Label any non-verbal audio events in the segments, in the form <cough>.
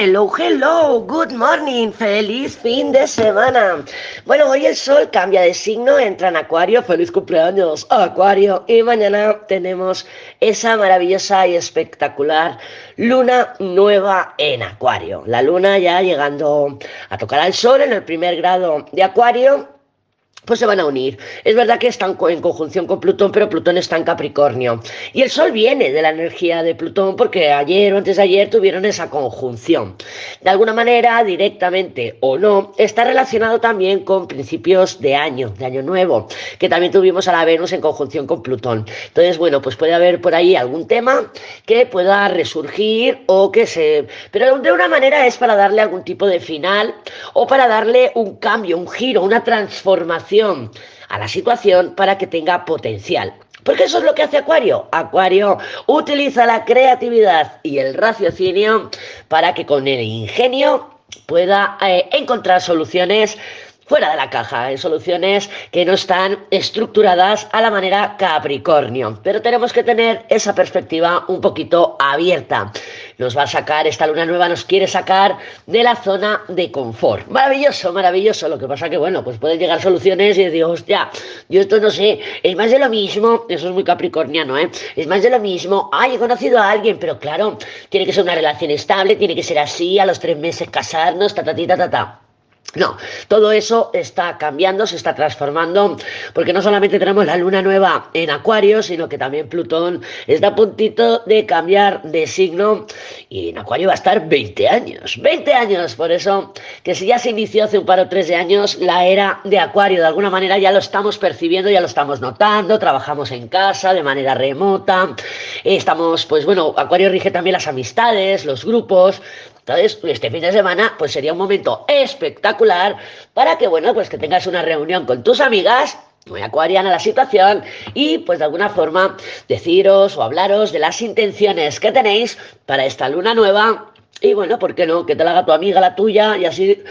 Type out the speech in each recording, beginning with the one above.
Hello, hello, good morning, feliz fin de semana. Bueno, hoy el sol cambia de signo, entra en Acuario, feliz cumpleaños, Acuario, y mañana tenemos esa maravillosa y espectacular luna nueva en Acuario. La luna ya llegando a tocar al sol en el primer grado de Acuario pues se van a unir. Es verdad que están en conjunción con Plutón, pero Plutón está en Capricornio. Y el Sol viene de la energía de Plutón porque ayer o antes de ayer tuvieron esa conjunción. De alguna manera, directamente o no, está relacionado también con principios de año, de año nuevo, que también tuvimos a la Venus en conjunción con Plutón. Entonces, bueno, pues puede haber por ahí algún tema que pueda resurgir o que se... Pero de una manera es para darle algún tipo de final o para darle un cambio, un giro, una transformación a la situación para que tenga potencial. Porque eso es lo que hace Acuario. Acuario utiliza la creatividad y el raciocinio para que con el ingenio pueda eh, encontrar soluciones fuera de la caja, en soluciones que no están estructuradas a la manera Capricornio. Pero tenemos que tener esa perspectiva un poquito abierta. Nos va a sacar, esta luna nueva nos quiere sacar de la zona de confort. Maravilloso, maravilloso. Lo que pasa que, bueno, pues pueden llegar soluciones y decir, hostia, yo esto no sé, es más de lo mismo, eso es muy capricorniano, ¿eh? Es más de lo mismo, ay, he conocido a alguien, pero claro, tiene que ser una relación estable, tiene que ser así, a los tres meses casarnos, ta, ta. No, todo eso está cambiando, se está transformando, porque no solamente tenemos la luna nueva en Acuario, sino que también Plutón está a puntito de cambiar de signo y en Acuario va a estar 20 años, 20 años, por eso que si ya se inició hace un par o tres de años la era de Acuario, de alguna manera ya lo estamos percibiendo, ya lo estamos notando, trabajamos en casa de manera remota, estamos, pues bueno, Acuario rige también las amistades, los grupos, entonces, este fin de semana, pues sería un momento espectacular para que, bueno, pues que tengas una reunión con tus amigas muy acuariana la situación y pues de alguna forma deciros o hablaros de las intenciones que tenéis para esta luna nueva y bueno, ¿por qué no? Que te la haga tu amiga la tuya y así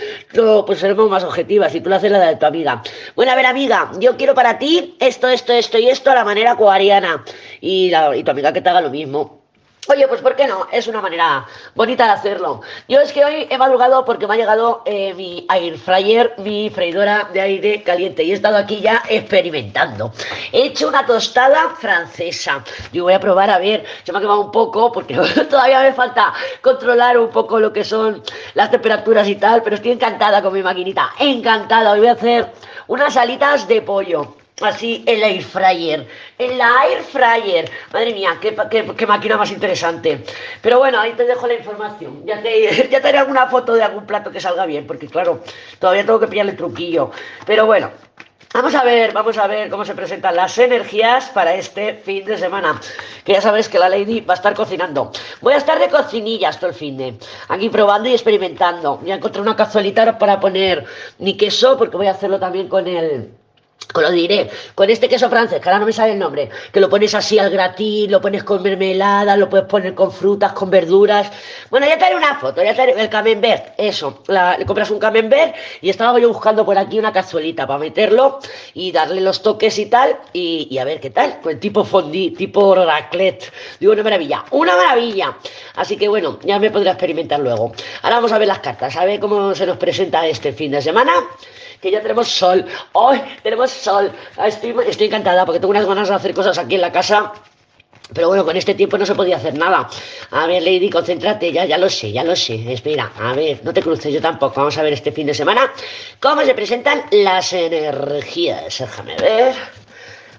pues seremos más objetivas y tú la haces la de tu amiga. Bueno, a ver amiga, yo quiero para ti esto, esto, esto y esto a la manera acuariana y, la, y tu amiga que te haga lo mismo. Oye, pues ¿por qué no? Es una manera bonita de hacerlo. Yo es que hoy he madrugado porque me ha llegado eh, mi air fryer, mi freidora de aire caliente y he estado aquí ya experimentando. He hecho una tostada francesa. Yo voy a probar a ver, se me ha quemado un poco porque <laughs> todavía me falta controlar un poco lo que son las temperaturas y tal, pero estoy encantada con mi maquinita, encantada. Hoy voy a hacer unas alitas de pollo así el air fryer. En la air fryer. Madre mía, qué, qué, máquina más interesante. Pero bueno, ahí te dejo la información. Ya te, <laughs> ya te haré alguna foto de algún plato que salga bien, porque claro, todavía tengo que pillarle truquillo. Pero bueno. Vamos a ver, vamos a ver cómo se presentan las energías para este fin de semana. Que ya sabes que la Lady va a estar cocinando. Voy a estar de cocinillas todo el fin de. Aquí probando y experimentando. Ya encontré una cazuelita para poner mi queso, porque voy a hacerlo también con el lo diré, con este queso francés, que ahora no me sale el nombre, que lo pones así al gratín, lo pones con mermelada, lo puedes poner con frutas, con verduras. Bueno, ya te haré una foto, ya te haré el camembert, eso. le compras un camembert y estaba yo buscando por aquí una cazuelita para meterlo y darle los toques y tal, y, a ver qué tal, pues tipo fondue, tipo raclette. Digo, una maravilla, una maravilla. Así que bueno, ya me podré experimentar luego. Ahora vamos a ver las cartas, a ver cómo se nos presenta este fin de semana que ya tenemos sol. Hoy tenemos sol. Estoy, estoy encantada porque tengo unas ganas de hacer cosas aquí en la casa. Pero bueno, con este tiempo no se podía hacer nada. A ver, Lady, concéntrate, ya, ya lo sé, ya lo sé. Espera, a ver, no te cruces, yo tampoco. Vamos a ver este fin de semana cómo se presentan las energías. Déjame ver.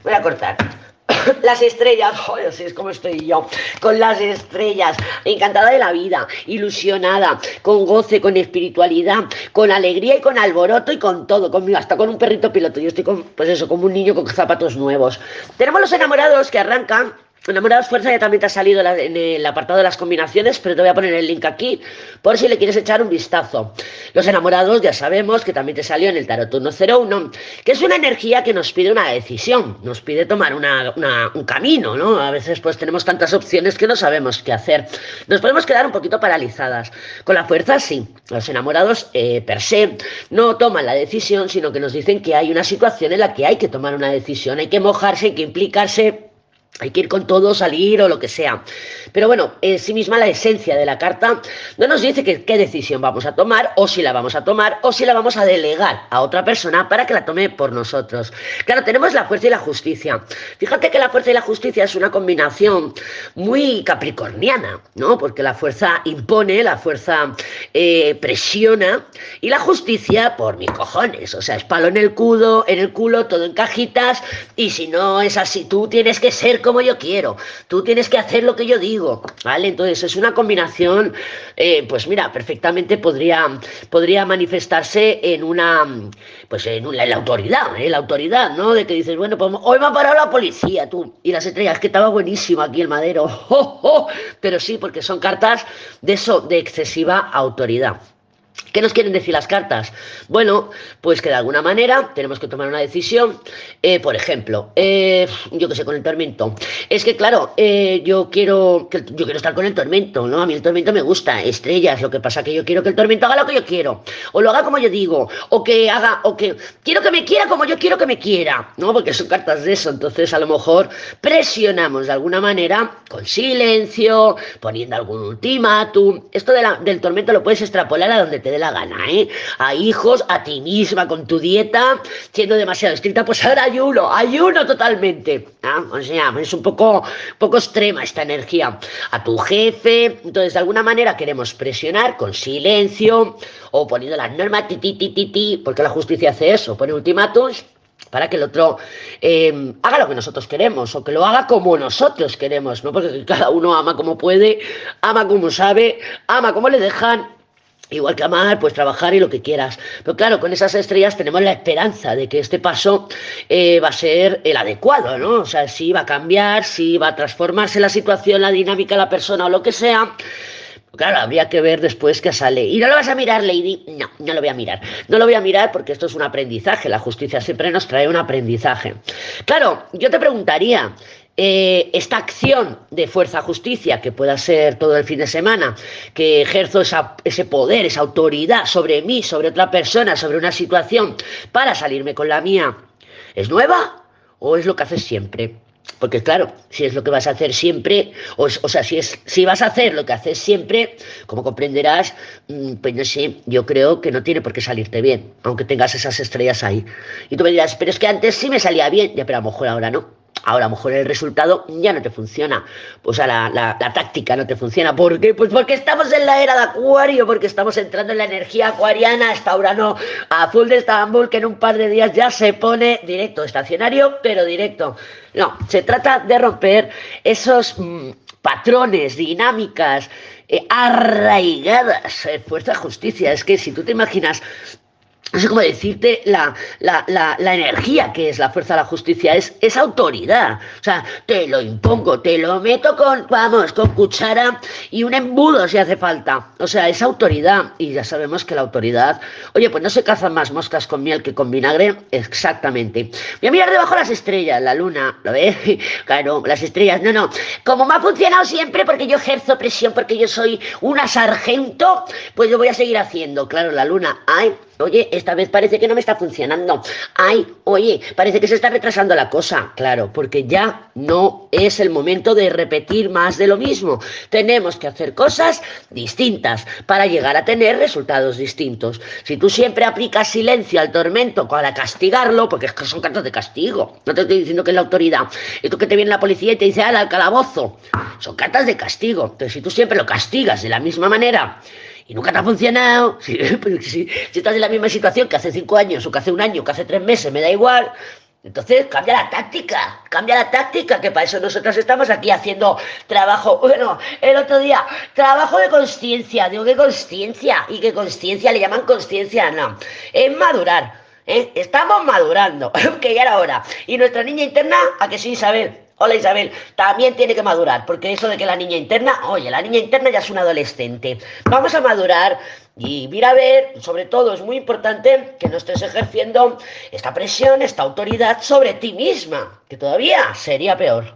Voy a cortar. <laughs> las estrellas, joder, es como estoy yo, con las estrellas, encantada de la vida, ilusionada, con goce, con espiritualidad, con alegría y con alboroto y con todo, conmigo, hasta con un perrito piloto. Yo estoy con, pues eso, como un niño con zapatos nuevos. Tenemos los enamorados que arrancan Enamorados Fuerza ya también te ha salido en el apartado de las combinaciones, pero te voy a poner el link aquí por si le quieres echar un vistazo. Los enamorados ya sabemos que también te salió en el Tarot 101, que es una energía que nos pide una decisión, nos pide tomar un camino, ¿no? A veces pues tenemos tantas opciones que no sabemos qué hacer. Nos podemos quedar un poquito paralizadas. Con la fuerza sí, los enamorados eh, per se no toman la decisión, sino que nos dicen que hay una situación en la que hay que tomar una decisión, hay que mojarse, hay que implicarse hay que ir con todo, salir o lo que sea. Pero bueno, en sí misma la esencia de la carta no nos dice qué decisión vamos a tomar, o si la vamos a tomar, o si la vamos a delegar a otra persona para que la tome por nosotros. Claro, tenemos la fuerza y la justicia. Fíjate que la fuerza y la justicia es una combinación muy capricorniana, ¿no? Porque la fuerza impone, la fuerza eh, presiona, y la justicia, por mis cojones, o sea, es palo en el culo, en el culo, todo en cajitas, y si no es así, tú tienes que ser como yo quiero, tú tienes que hacer lo que yo digo, ¿vale? Entonces es una combinación, eh, pues mira, perfectamente podría, podría manifestarse en una, pues en, la autoridad, ¿eh? La autoridad, ¿no? De que dices, bueno, pues hoy me ha parado la policía, tú, y las estrellas, que estaba buenísimo aquí el madero, <laughs> pero sí, porque son cartas de eso, de excesiva autoridad. ¿Qué nos quieren decir las cartas? Bueno, pues que de alguna manera tenemos que tomar una decisión. Eh, por ejemplo, eh, yo que sé, con el tormento. Es que, claro, eh, yo quiero yo quiero estar con el tormento, ¿no? A mí el tormento me gusta, estrellas. Lo que pasa que yo quiero que el tormento haga lo que yo quiero. O lo haga como yo digo. O que haga, o que quiero que me quiera como yo quiero que me quiera. ¿No? Porque son cartas de eso. Entonces, a lo mejor presionamos de alguna manera con silencio, poniendo algún ultimátum. Esto del tormento lo puedes extrapolar a donde te dé la gana, ¿eh? A hijos, a ti misma, con tu dieta, siendo demasiado estricta, pues ahora ayuno, ayuno totalmente. ¿ah? O sea, es un poco, poco extrema esta energía. A tu jefe, entonces de alguna manera queremos presionar con silencio o poniendo las normas, ti, ti, ti, porque la justicia hace eso, pone ultimátumos para que el otro eh, haga lo que nosotros queremos o que lo haga como nosotros queremos, ¿no? Porque cada uno ama como puede, ama como sabe, ama como le dejan Igual que amar, pues trabajar y lo que quieras. Pero claro, con esas estrellas tenemos la esperanza de que este paso eh, va a ser el adecuado, ¿no? O sea, si va a cambiar, si va a transformarse la situación, la dinámica, la persona o lo que sea. Claro, habría que ver después qué sale. ¿Y no lo vas a mirar, Lady? No, no lo voy a mirar. No lo voy a mirar porque esto es un aprendizaje. La justicia siempre nos trae un aprendizaje. Claro, yo te preguntaría, eh, esta acción de fuerza justicia, que pueda ser todo el fin de semana, que ejerzo ese poder, esa autoridad sobre mí, sobre otra persona, sobre una situación, para salirme con la mía, ¿es nueva o es lo que haces siempre? Porque claro, si es lo que vas a hacer siempre, o, sea, si, es, si vas a hacer lo que haces siempre, como comprenderás, mm, pues no sé, yo creo que no tiene por qué salirte bien, aunque tengas esas estrellas ahí. Y tú me dirás, pero es que antes sí me salía bien, ya, pero a lo mejor ahora no. Ahora a lo mejor el resultado ya no te funciona. O sea, la, la, táctica no te funciona. ¿Por qué? Pues porque estamos en la era de Acuario, porque estamos entrando en la energía acuariana hasta ahora no. A full de Estambul, que en un par de días ya se pone directo, estacionario, pero directo. No, se trata de romper esos mm, patrones, dinámicas, eh, arraigadas. Eh, fuerza justicia. Es que si tú te imaginas no sé cómo decirte la, la, la, energía que es la fuerza de la justicia, es, es autoridad. O sea, te lo impongo, te lo meto con, vamos, con cuchara y un embudo si hace falta. O sea, es autoridad. Y ya sabemos que la autoridad, oye, pues no se cazan más moscas con miel que con vinagre, exactamente. Voy a mirar debajo las estrellas, la luna, ¿lo ves? <laughs> Claro, las estrellas, no, no. Como me ha funcionado siempre, porque yo ejerzo presión, porque yo soy una sargento, pues lo voy a seguir haciendo. Claro, la luna, ay, Oye, esta vez parece que no me está funcionando. Ay, oye, parece que se está retrasando la cosa. Claro, porque ya no es el momento de repetir más de lo mismo. Tenemos que hacer cosas distintas para llegar a tener resultados distintos. Si tú siempre aplicas silencio al tormento para castigarlo, porque es que son cartas de castigo, no te estoy diciendo que es la autoridad, y tú que te viene la policía y te dice, al calabozo, son cartas de castigo. Entonces, si tú siempre lo castigas de la misma manera, y nunca te ha funcionado, <laughs> si, estás en la misma situación que hace cinco años, o que hace un año, o que hace tres meses, me da igual, entonces cambia la táctica, cambia la táctica, que para eso nosotros estamos aquí haciendo trabajo. Bueno, el otro día, trabajo de consciencia, digo, ¿qué consciencia? ¿Y qué consciencia le llaman consciencia? No, es madurar, ¿eh? estamos madurando, <laughs> que ya era hora. Y nuestra niña interna, ¿a que sí, Isabel? Hola Isabel, también tiene que madurar, porque eso de que la niña interna, oye, la niña interna ya es una adolescente. Vamos a madurar y mira a ver, sobre todo es muy importante que no estés ejerciendo esta presión, esta autoridad sobre ti misma, que todavía sería peor.